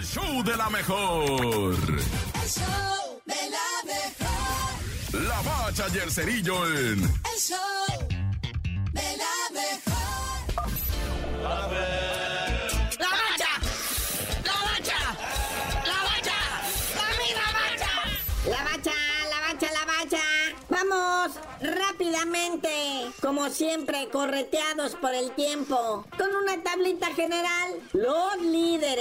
el show de la mejor. El show de la mejor. La bacha y el cerillo en El show de la mejor. ¡La bacha! ¡La bacha! ¡La bacha! ¡Dame la bacha! La bacha, la bacha, la bacha. Vamos rápidamente, como siempre, correteados por el tiempo, con una tablita general. Los líderes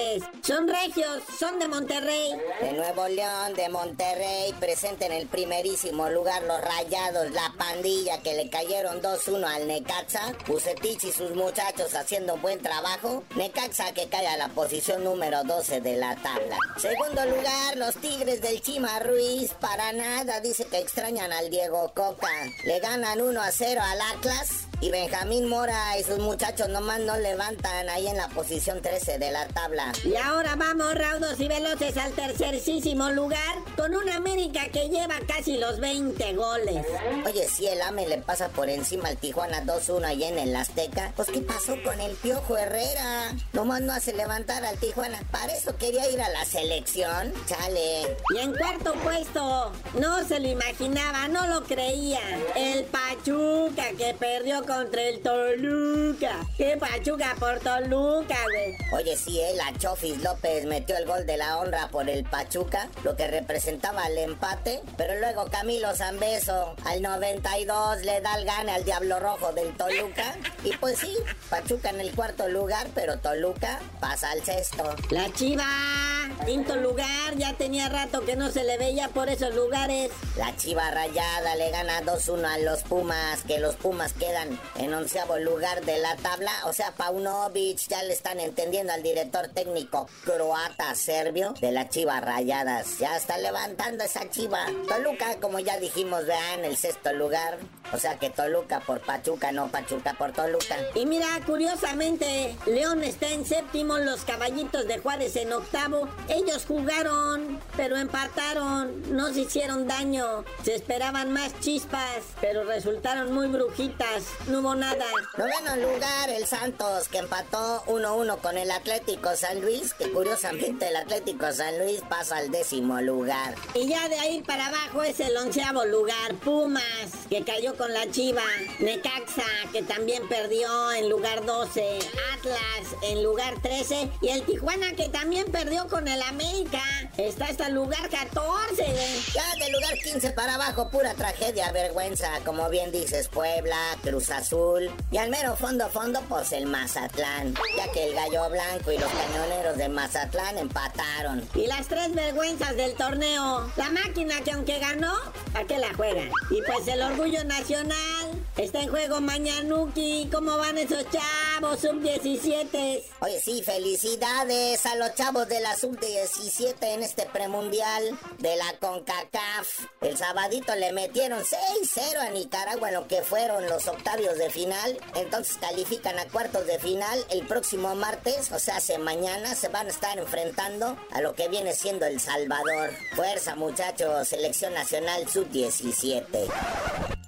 son regios, son de Monterrey. De Nuevo León, de Monterrey, presente en el primerísimo lugar los rayados, la pandilla que le cayeron 2-1 al Necaxa. Bucetich y sus muchachos haciendo buen trabajo. Necaxa que cae a la posición número 12 de la tabla. Segundo lugar, los Tigres del Chima Ruiz. Para nada, dice que extrañan al Diego Coca. Le ganan 1 a 0 al Atlas. Y Benjamín Mora y sus muchachos nomás no levantan ahí en la posición 13 de la tabla. Y ahora vamos raudos y veloces al tercerísimo lugar, con una América que lleva casi los 20 goles. Oye, si el AME le pasa por encima al Tijuana 2-1 allá en el Azteca, pues ¿qué pasó con el Piojo Herrera? Nomás no hace levantar al Tijuana. Para eso quería ir a la selección. Chale. Y en cuarto puesto, no se lo imaginaba, no lo creía. El Pachuca que perdió contra el Toluca. ¿Qué Pachuca por Toluca, güey? Oye, sí, eh, la Chofis López metió el gol de la honra por el Pachuca, lo que representaba el empate, pero luego Camilo Zambeso al 92 le da el gane al Diablo Rojo del Toluca. Y pues sí, Pachuca en el cuarto lugar, pero Toluca pasa al sexto. La Chiva, quinto lugar, ya tenía rato que no se le veía por esos lugares. La Chiva Rayada le gana 2-1 a los Pumas, que los Pumas quedan en onceavo lugar de la tabla. O sea, Paunovic ya le están entendiendo al director técnico croata serbio de la Chiva Rayadas. Ya está levantando esa Chiva. Toluca, como ya dijimos, vea en el sexto lugar. O sea que Toluca por Pachuca, no Pachuca por Toluca. Y mira, curiosamente, León está en séptimo, los caballitos de Juárez en octavo. Ellos jugaron, pero empataron, no se hicieron daño. Se esperaban más chispas, pero resultaron muy brujitas. No hubo nada. Noveno lugar, el Santos, que empató 1-1 con el Atlético San Luis, que curiosamente el Atlético San Luis pasa al décimo lugar. Y ya de ahí para abajo es el onceavo lugar. Pumas, que cayó con la Chiva. Necaxa, que también perdió en lugar 12. Atlas en lugar 13. Y el Tijuana, que también perdió con el América. Está hasta el lugar 14. güey. Ya del lugar 15 para abajo, pura tragedia, vergüenza, como bien dices, Puebla, Cruz Azul. Y al mero fondo, fondo, pues el Mazatlán. Ya que el Gallo Blanco y los cañoneros de Mazatlán empataron. Y las tres vergüenzas del torneo. La máquina que aunque ganó, ¿para qué la juegan? Y pues el orgullo nacional. Está en juego Mañanuki. ¿Cómo van esos chavos sub-17? Oye, sí, felicidades a los chavos de la sub-17 en este premundial de la CONCACAF. El sabadito le metieron 6-0 a Nicaragua en lo que fueron los octavios de final. Entonces califican a cuartos de final el próximo martes, o sea, hace mañana se van a estar enfrentando a lo que viene siendo El Salvador. Fuerza, muchachos, selección nacional sub-17.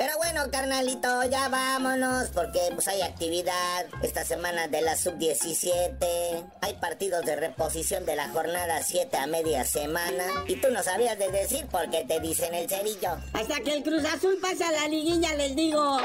Pero bueno, carnalito, ya vámonos porque pues hay actividad esta semana de la sub-17. Hay partidos de reposición de la jornada 7 a media semana. Y tú no sabías de decir porque te dicen el cerillo. Hasta que el Cruz Azul pase a la liguilla, les digo.